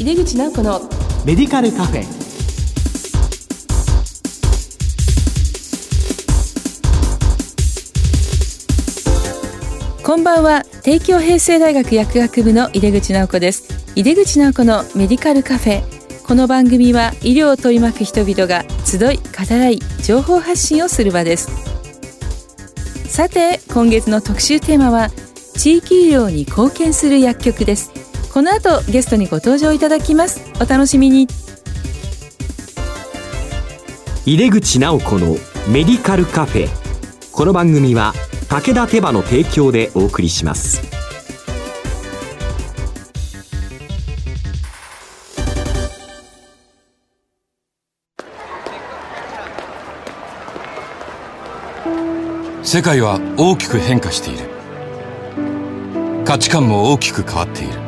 井出口直子のメディカルカフェ。こんばんは。帝京平成大学薬学部の井出口直子です。井出口直子のメディカルカフェ。この番組は医療を取り巻く人々が集い語らい情報発信をする場です。さて今月の特集テーマは地域医療に貢献する薬局ですこの後ゲストにご登場いただきます。お楽しみに。井出口直子のメディカルカフェ。この番組は武田手羽の提供でお送りします。世界は大きく変化している。価値観も大きく変わっている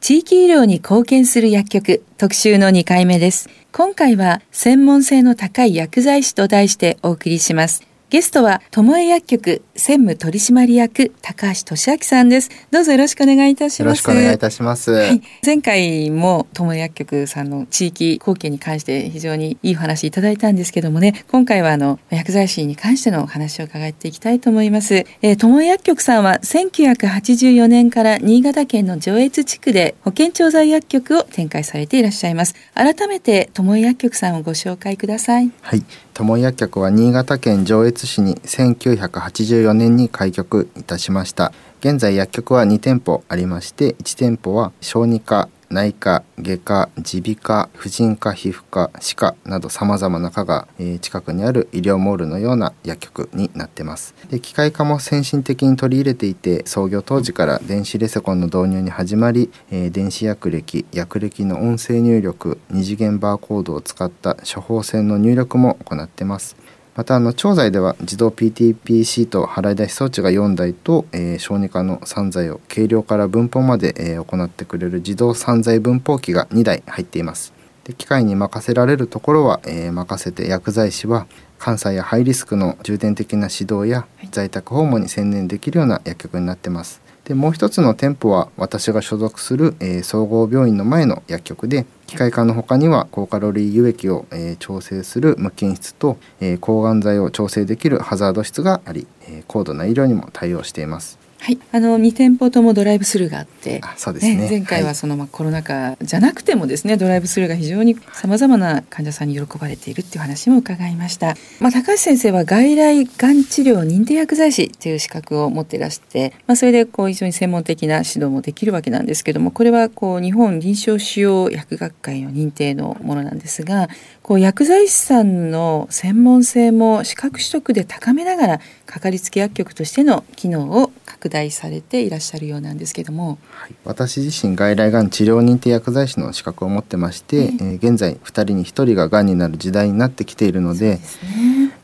地域医療に貢献する薬局特集の2回目です。今回は専門性の高い薬剤師と題してお送りします。ゲストは、ともえ薬局専務取締役高橋俊明さんです。どうぞよろしくお願いいたします。よろしくお願いいたします。はい、前回も友江薬局さんの地域貢献に関して非常にいいお話いただいたんですけどもね、今回はあの薬剤師に関してのお話を伺っていきたいと思います。えー、友江薬局さんは1984年から新潟県の上越地区で保健調剤薬局を展開されていらっしゃいます。改めて友江薬局さんをご紹介ください。はい。友薬局は新潟県上越市に1984 4年に開局いたしました。現在薬局は2店舗ありまして1店舗は小児科内科外科耳鼻科婦人科皮膚科歯科などさまざまな科が、え、近くにある医療モールのような薬局になってます。で機械化も先進的に取り入れていて創業当時から電子レセコンの導入に始まり、え、電子薬歴薬歴の音声入力二次元バーコードを使った処方箋の入力も行ってます。またあの調剤では自動 PTP シート払い出し装置が4台と、えー、小児科の散剤を計量から分法まで、えー、行ってくれる自動散剤分法機が2台入っています。で機械に任せられるところは、えー、任せて薬剤師は関西やハイリスクの重点的な指導や在宅訪問に専念できるような薬局になってます。でもう一つの店舗は私が所属する、えー、総合病院の前の薬局で機械化の他には高カロリー輸液を、えー、調整する無菌室と、えー、抗がん剤を調整できるハザード室があり、え、高度な医療にも対応しています。はい、あの2店舗ともドライブスルーがあってそうですね、ね、前回はその、まあ、コロナ禍じゃなくてもですねドライブスルーが非常にさまざまな患者さんに喜ばれているっていう話も伺いました、まあ、高橋先生は外来がん治療認定薬剤師という資格を持っていらして、まあ、それでこう非常に専門的な指導もできるわけなんですけどもこれはこう日本臨床使用薬学会の認定のものなんですがこう薬剤師さんの専門性も資格取得で高めながらかかりつけ薬局としての機能を拡大されていらっしゃるようなんですけども、はい、私自身外来がん治療認定薬剤師の資格を持ってまして、えー、現在2人に1人ががんになる時代になってきているので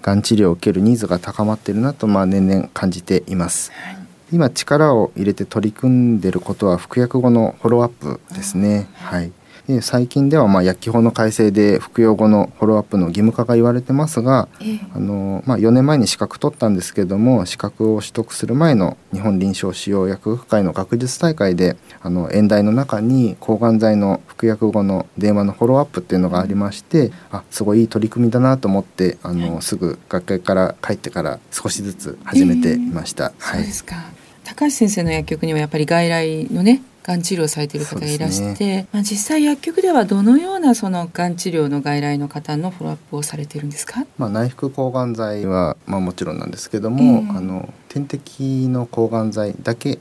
がん、ね、治療を受けるニーズが高まっているなと、まあ、年々感じています。はい今力を入れて取り組んでいることは服薬後のフォローアップですね。はい。で最近ではまあ薬機法の改正で服用後のフォローアップの義務化が言われてますが、えあのまあ、4年前に資格取ったんですけども資格を取得する前の日本臨床使用薬学会の学術大会であの演題の中に抗がん剤の服薬後の電話のフォローアップっていうのがありまして、あすごいいい取り組みだなと思ってあの、はい、すぐ学会から帰ってから少しずつ始めていました。えー、はい、そうですか。高橋先生の薬局にはやっぱり外来のねがん治療されている方がいらして、ね、まあ、実際薬局ではどのようなそのがん治療の外来の方のフォローアップをされているんですか、まあ、内服抗がん剤は、まあ、もちろんなんですけども、えー、あの点滴の抗がん剤だけ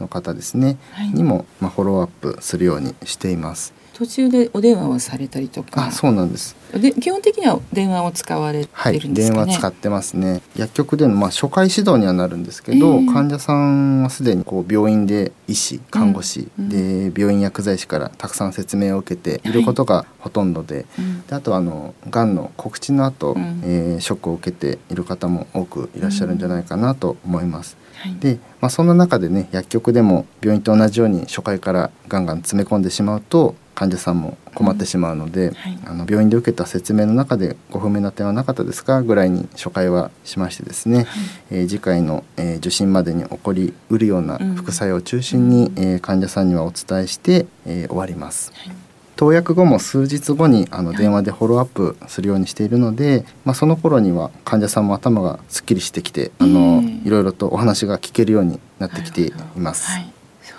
の方ですね、えーはい、にも、まあ、フォローアップするようにしています。途中でお電話をされたりとか。あそうなんです。で基本的には電話を使われはいてるんです電かね、話使ってますね。薬局でのまあ初回指導にはなるんですけど、ええ。患者さんはすでにこう病院で医師看護師、うんで病院薬剤師からたくさん説明を受けてい。ることがほとんどで,、うん。であとはあのがんの告知の後、うん。えーショックを受けている方も多くいらっしゃるんじゃないかなと思います。はい。で、まあ、そんな中でね薬局でも病院と同じように初回からガンガン詰め込んでしまうと患者さんも困ってしまうので、はい。あの病院で受けた説明の中でご不明な点はなかったですかぐらいに初回はしましてですね、えー次回の、えー受診までに起こりうるようなうん。副作用を中心に、えー患者さんにはお伝えして、えー終わります。はい。投薬後も数日後にあの電話でフォローアップするようにしているので、まあ、その頃には患者さんも頭がすっきりしてきてあの、ええ。いろいろとお話が聞けるようになってきています。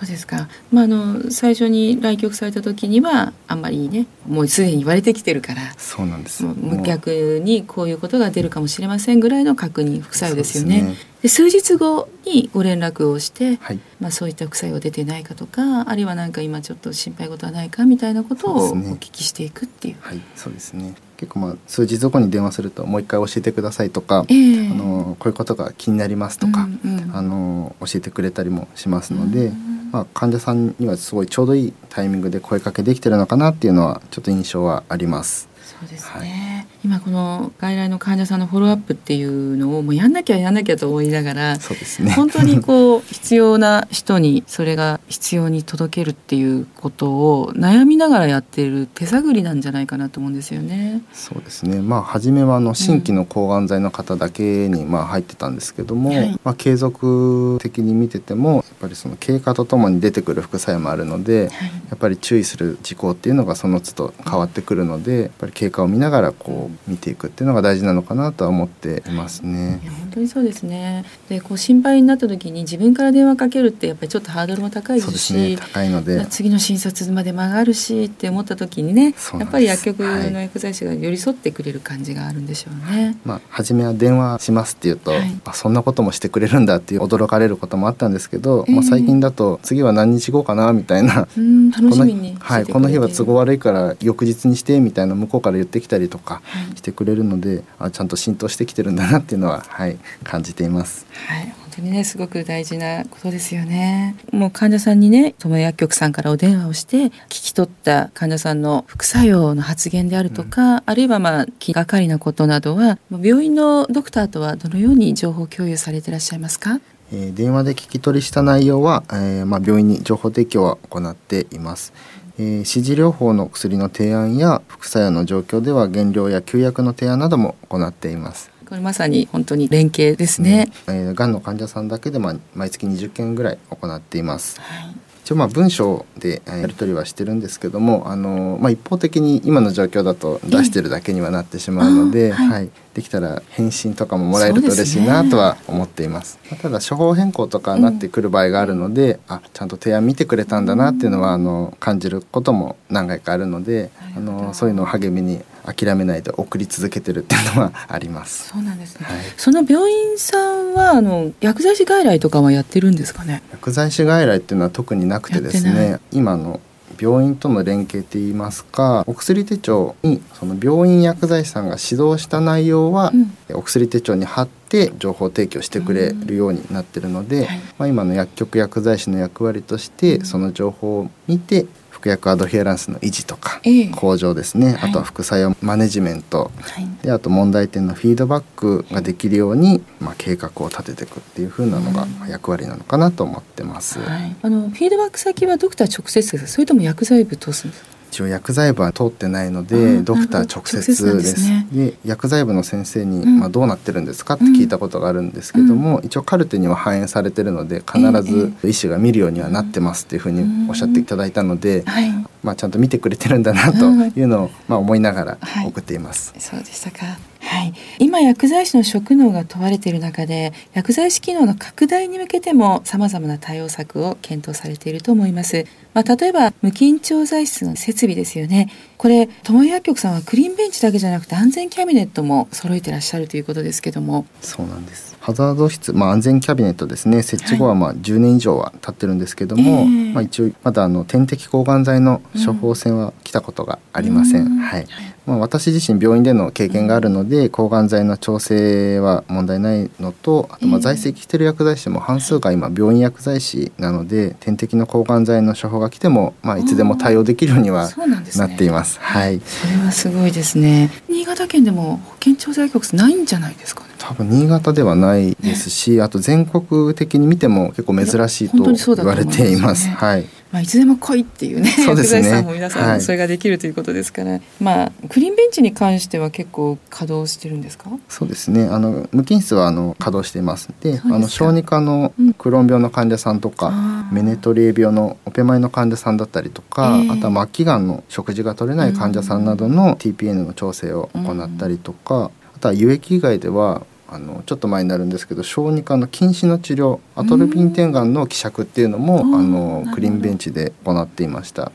はい、そうですか。まああの最初に来局された時にはあんまりね、もうすでに言われてきてるから。そうなんですもうもう逆にこういうことが出るかもしれませんぐらいの確認副作用ですよね。そうで数日後にご連絡をして、はいまあそういった副作用出てないかとか、あるいはなんか今ちょっと心配事はないかみたいなことをお聞きしていくっていう。はい、そうですね。結構まあ数日後に電話するともう一回教えてくださいとか、ええあのこういうことが気になりますとか、うんうんあの教えてくれたりもしますので、うんまあ患者さんにはすごいちょうどいいタイミングで声かけできてるのかなっていうのはちょっと印象はあります。そうですね、今この外来の患者さんのフォローアップっていうのをもうやんなきゃやんなきゃと思いながらそうですね。本当にこう必要な人にそれが必要に届けるっていうことを悩みながらやってる手探りなんじゃないかなと思うんですよね。そうですね。まあ初めはあの新規の抗がん剤の方だけにまあ入ってたんですけども、はいまあ継続的に見ててもやっぱりその経過とともに出てくる副作用もあるので、はいやっぱり注意する事項っていうのがその都度変わってくるので、やっぱり経過を見ながらこう見ていくっていうのが大事なのかなとは思っていますね本当にそうですね。でこう心配になった時に自分から電話かけるってやっぱりちょっとハードルも高いですすしね。高いので、次の診察まで間があるしって思った時にねやっぱり薬局はいの薬剤師が寄り添ってくれる感じがあるんでしょうね。まあ初めは電話しますって言うと、はいあそんなこともしてくれるんだっていう驚かれることもあったんですけど、ええまあ最近だと次は何日後かなみたいな。うん楽しこのみにはい、この日は都合悪いから翌日にしてみたいな向こうから言ってきたりとかはいしてくれるのであちゃんと浸透してきてるんだなっていうのは、はい、感じています。はい、本当にねすごく大事なことですよね。もう患者さんにね、その薬局さんからお電話をして聞き取った患者さんの副作用の発言であるとか、あるいはまあ気がかりなことなどは、病院のドクターとはどのように情報共有されていらっしゃいますか？えー電話で聞き取りした内容は、えーまあ、病院に情報提供は行っています。えー指示療法の薬の提案や副作用の状況では減量や休薬の提案なども行っています。これまさに本当に連携ですね。えーがんの患者さんだけで、まあ、毎月20件ぐらい行っています。はい。一応まあ文章でえーやり取りはしてるんですけども、あのまあ、一方的に今の状況だと出してるだけにはなってしまうので、えーはいはい、できたら返信とかももらえると嬉しいなとは思っています。まあただ処方変更とかになってくる場合があるので、あちゃんと提案見てくれたんだなっていうのはあの感じることも何回かあるので、あのそういうのを励みに諦めないで送り続けてるっていうのはあります。そうなんですね。はいその病院さんはあの薬剤師外来とかはやってるんですかね？薬剤師外来っていうのは特になくてですね今の病院との連携って言いますかお薬手帳にその病院薬剤師さんが指導した内容は、うん。お薬手帳に貼って情報提供してくれるようになってるので、はい。まあ、今の薬局薬剤師の役割として、うん。その情報を見て服薬アドヒエランスの維持とか、ええ向上ですね、はいあとは副作用マネジメントはい。であと問題点のフィードバックができるように、まあ、計画を立てていくっていう風なのがまあ役割なのかなと思ってます。はい。あのフィードバック先はドクター直接ですか？それとも薬剤部通すんですか？一応薬剤部は通ってないのあでードクター直接です。で薬剤部の先生に、うんまあ、どうなってるんですかって聞いたことがあるんですけども、一応カルテには反映されてるので必ず医師が見るようにはなってますっていうふうにおっしゃっていただいたので、はい。まあ、ちゃんと見てくれてるんだなというのを、まあ、思いながらはい送っています。そうでしたか。はい。今薬剤師の職能が問われている中で、薬剤師機能の拡大に向けても様々な対応策を検討されていると思います。まあ、例えば無緊張材質の設備ですよね。これ友薬局さんはクリーンベンチだけじゃなくて安全キャビネットも揃えてらっしゃるということですけども。そうなんです。ハザード室、まあ、安全キャビネットですね。設置後はまあ10年以上は経ってるんですけども、はいまあ、一応まだあの点滴抗がん剤の処方箋は来たことがありません、はい、まあ、私自身病院での経験があるので抗がん剤の調整は問題ないのとあとまあ在籍してる薬剤師も半数が今病院薬剤師なので点滴の抗がん剤の処方が来ても、まあ、いつでも対応できるようにはなっています。はい、それはすごいですね。新潟県でも保健調剤局ないんじゃないですか？ね多分新潟ではないですし、ね、あと全国的に見ても結構珍しいと言われています。いね、はい。まあ、いつでも来いっていうねそうですね。薬剤師さんも皆さんそれができるということですから、はい、まあクリーンベンチに関しては結構稼働してるんですか？そうですね。あの無菌室はあの稼働していますであの小児科のクローン病の患者さんとか、うん、メネトリエ病のオペマイの患者さんだったりとか、えー、あとは末期がんの食事が取れない患者さんなどの TPN の調整を行ったりとか、うん、あとは輸液以外ではあのちょっと前になるんですけど小児科の近視の治療アトロピン点眼の希釈っていうのもあのクリーンベンチで行っていました。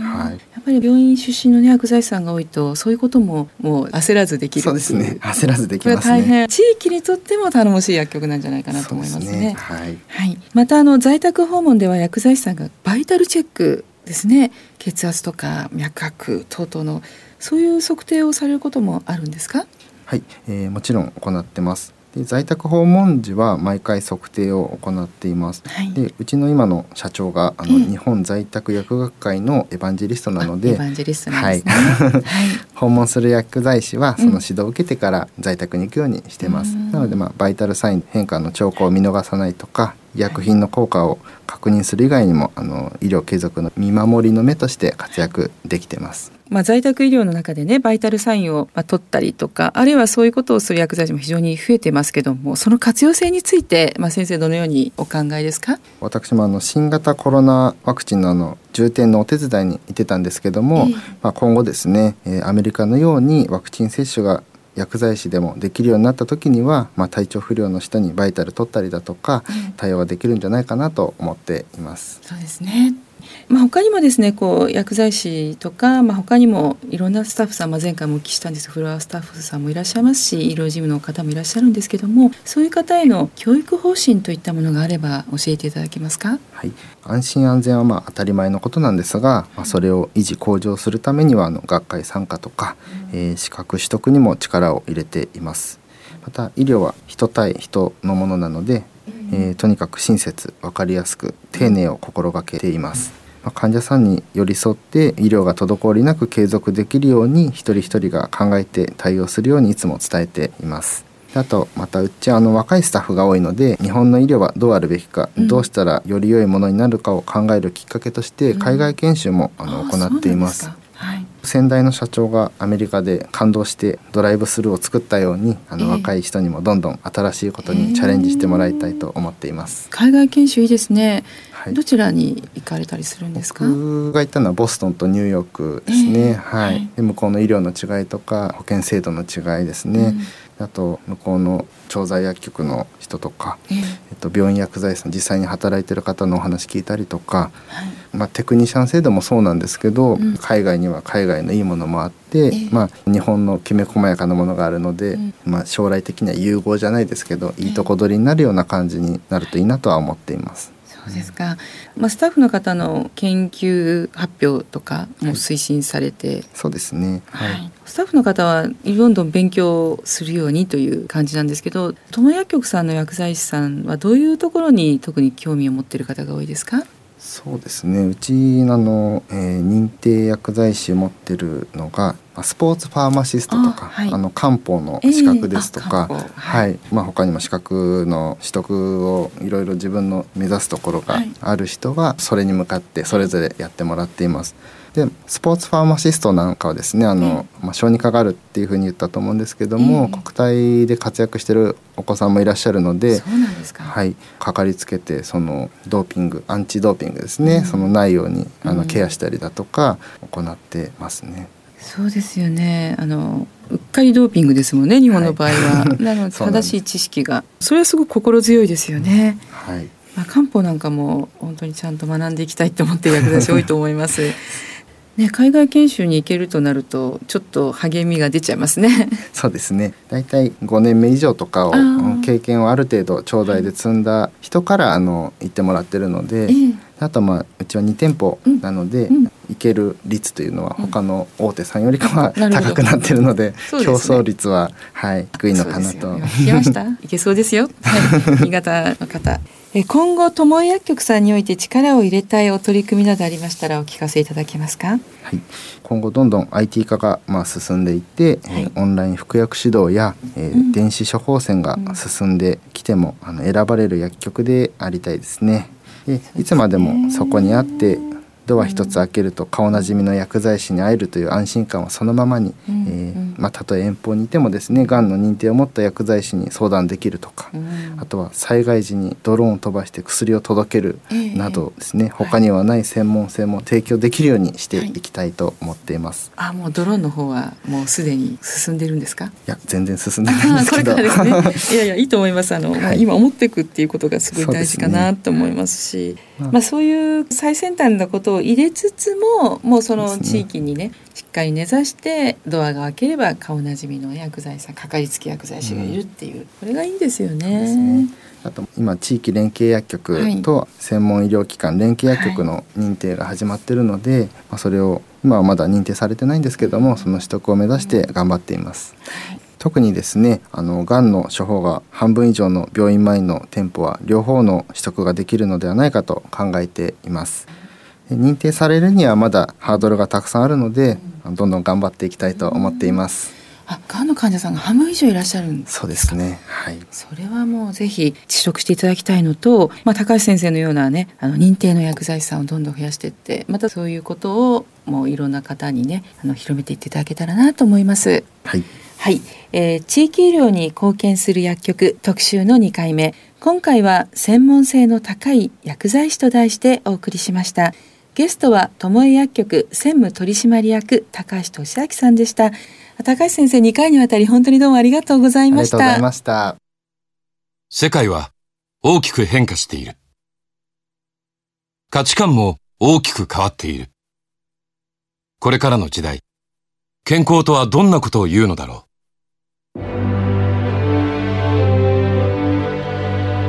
はい、やっぱり病院出身の、ね、薬剤師さんが多いとそういうことももう焦らずできるそうですね。焦らずできます、ね、大変。地域にとっても頼もしい薬局なんじゃないかなと思いますね。すね。はい、はい、またあの在宅訪問では薬剤師さんがバイタルチェックですね。血圧とか脈拍等々のそういう測定をされることもあるんですか？はい、えー、もちろん行ってます。で在宅訪問時は毎回測定を行っています、はい、でうちの今の社長があの、日本在宅薬学会のエヴァンジェリストなので、はい、訪問する薬剤師はその指導を受けてから在宅に行くようにしてます、うん、なのでまあバイタルサイン変化の兆候を見逃さないとか医薬品の効果を確認する以外にもあの医療継続の見守りの目として活躍できてます。まあ、在宅医療の中でねバイタルサインをまあ取ったりとかあるいはそういうことをする薬剤師も非常に増えてますけどもその活用性について、まあ、先生どのようにお考えですか？私もあの新型コロナワクチンのあの重点のお手伝いに行ってたんですけども、えー、まあ、今後ですね、えー、アメリカのようにワクチン接種が薬剤師でもできるようになった時には、まあ、体調不良の人にバイタル取ったりだとか、対応ができるんじゃないかなと思っています。そうですねまあ、他にもですねこう薬剤師とか、まあ、他にもいろんなスタッフさん、まあ、前回もお聞きしたんですフロアスタッフさんもいらっしゃいますし医療事務の方もいらっしゃるんですけどもそういう方への教育方針といったものがあれば教えていただけますか、はい、安心安全はまあ当たり前のことなんですが、まあ、それを維持向上するためにはあの学会参加とか、うん、えー、資格取得にも力を入れています。また医療は人対人のものなので、えー、とにかく親切分かりやすく丁寧を心がけています。ま患者さんに寄り添って医療が滞りなく継続できるように一人一人が考えて対応するようにいつも伝えています。あとまたうちはあの若いスタッフが多いので日本の医療はどうあるべきか、うん、どうしたらより良いものになるかを考えるきっかけとして海外研修も、あの行っています。先代の社長がアメリカで感動してドライブスルーを作ったようにあの若い人にもどんどん新しいことにチャレンジしてもらいたいと思っています。海外研修いいですね。はい、どちらに行かれたりするんですか？僕が行ったのはボストンとニューヨークですね、えー、はい、で向こうの医療の違いとか保険制度の違いですね、うん、あと向こうの調剤薬局の人とか、えー、えっと、病院薬剤師さん実際に働いてる方のお話聞いたりとか、はい、まあ、テクニシャン制度もそうなんですけど、うん、海外には海外のいいものもあって、えー、まあ、日本のきめ細やかなものがあるので、うん、まあ、将来的には融合じゃないですけどいいとこ取りになるような感じになるといいなとは思っています。そうですか、まあ、スタッフの方の研究発表とかも推進されて、はい、そうですね、はい、はい、スタッフの方はどんどん勉強するようにという感じなんですけど友薬局さんの薬剤師さんはどういうところに特に興味を持っている方が多いですか？そうですね。うちの、えー、認定薬剤師を持ってるのがスポーツファーマシストとかあ、はい、あの漢方の資格ですとか、えー、はい、はい、まあ、他にも資格の取得をいろいろ自分の目指すところがある人はそれに向かってそれぞれやってもらっています。でスポーツファーマシストなんかはですねあの、まあ、小児科があるっていうふうに言ったと思うんですけども、国体で活躍してるお子さんもいらっしゃるのではい、かかりつけてそのドーピングアンチドーピングですね、うん、そのないようにあのケアしたりだとか行ってますね。そうですよね。あのうっかりドーピングですもんね日本の場合は、はい、なので正しい知識が。それはすごく心強いですよね。はい。まあ、漢方なんかも本当にちゃんと学んでいきたいと思っている薬剤師多いと思います。ね、海外研修に行けるとなるとちょっと励みが出ちゃいますね。そうですね。だいたい5年目以上とかを経験をある程度長大で積んだ人からあの言ってもらってるので、えー、あとまあうちは2店舗なので、うんうん、いける率というのは他の大手さんよりかは高くなってるので、うん、競争率は、はい低いのかなと。聞きました？いけそうですよ。はい、新潟の方。今後友薬局さんにおいて力を入れたいお取り組みなどありましたらお聞かせいただけますか？はい、今後どんどん IT 化がまあ進んでいって、はい、オンライン服薬指導や、えー、うん、電子処方箋が進んできても、あの選ばれる薬局でありたいですね。でいつまでもそこにあってドア一つ開けると顔なじみの薬剤師に会えるという安心感はそのままに、うん、えー、まあ、たとえ遠方にいてもですねがんの認定を持った薬剤師に相談できるとか、うん、あとは災害時にドローンを飛ばして薬を届けるなどですね、えー、他にはない専門性も提供できるようにしていきたいと思っています。はい、あもうドローンの方はもうすでに進んでるんですか？いや全然進んでないんですけど、ね、いやいやいいと思います。あの、はい、今思っていくっていうことがすごい大事かなと思いますし、ね、まあ、そういう最先端なことを入れつつももうその地域にねしっかり根ざしてドアが開ければ顔なじみの薬剤さんかかりつけ薬剤師がいるっていう、うん、これがいいんですよね。あと今地域連携薬局と専門医療機関連携薬局の認定が始まってるので、はい、まあ、それを今はまだ認定されてないんですけどもその取得を目指して頑張っています。はい。特にですねあのがんの処方が半分以上の病院前の店舗は両方の取得ができるのではないかと考えています認定されるにはまだハードルがたくさんあるのでどんどん頑張っていきたいと思っていますあ、がんの患者さんが半分以上いらっしゃるんそうですね。はい。それはもうぜひ取得していただきたいのと、まあ高橋先生のようなね、あの認定の薬剤師さんをどんどん増やしていって、またそういうことをもういろんな方にね、あの広めていっていただけたらなと思います。はい。はい、えー、地域医療に貢献する薬局特集の2回目今回は専門性の高い薬剤師と題してお送りしましたゲストは友江薬局専務取締役高橋俊明さんでした。高橋先生2回にわたり本当にどうもありがとうございました。ありがとうございました。世界は大きく変化している。価値観も大きく変わっている。これからの時代健康とはどんなことを言うのだろう。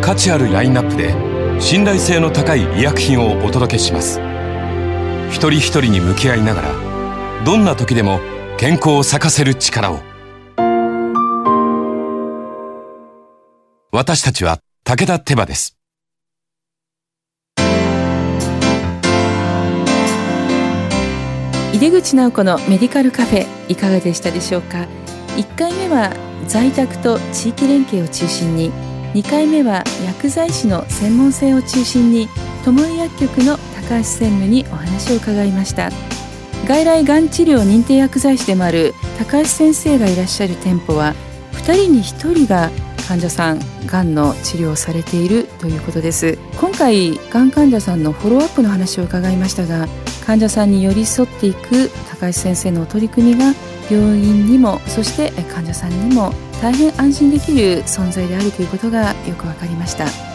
価値あるラインナップで信頼性の高い医薬品をお届けします一人一人に向き合いながらどんな時でも健康を咲かせる力を。私たちは武田手羽です。井出口直子のメディカルカフェいかがでしたでしょうか？1回目は在宅と地域連携を中心に2回目は薬剤師の専門性を中心に友井薬局の高橋専務にお話を伺いました。外来がん治療認定薬剤師でもある高橋先生がいらっしゃる店舗は2人に1人が患者さんがんの治療をされているということです。今回がん患者さんのフォローアップの話を伺いましたが患者さんに寄り添っていく高橋先生の取り組みが病院にもそして患者さんにも大変安心できる存在であるということがよく分かりました。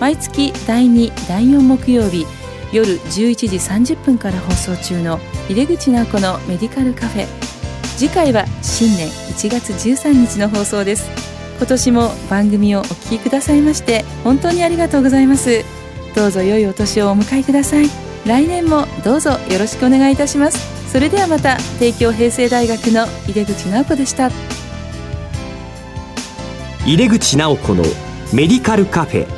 毎月第2第4木曜日夜11時30分から放送中の入口直子のメディカルカフェ。次回は新年1月13日の放送です。今年も番組をお聞きくださいまして本当にありがとうございます。どうぞ良いお年をお迎えください。来年もどうぞよろしくお願いいたします。それではまた帝京平成大学の井出口直子でした。井出口直子のメディカルカフェ。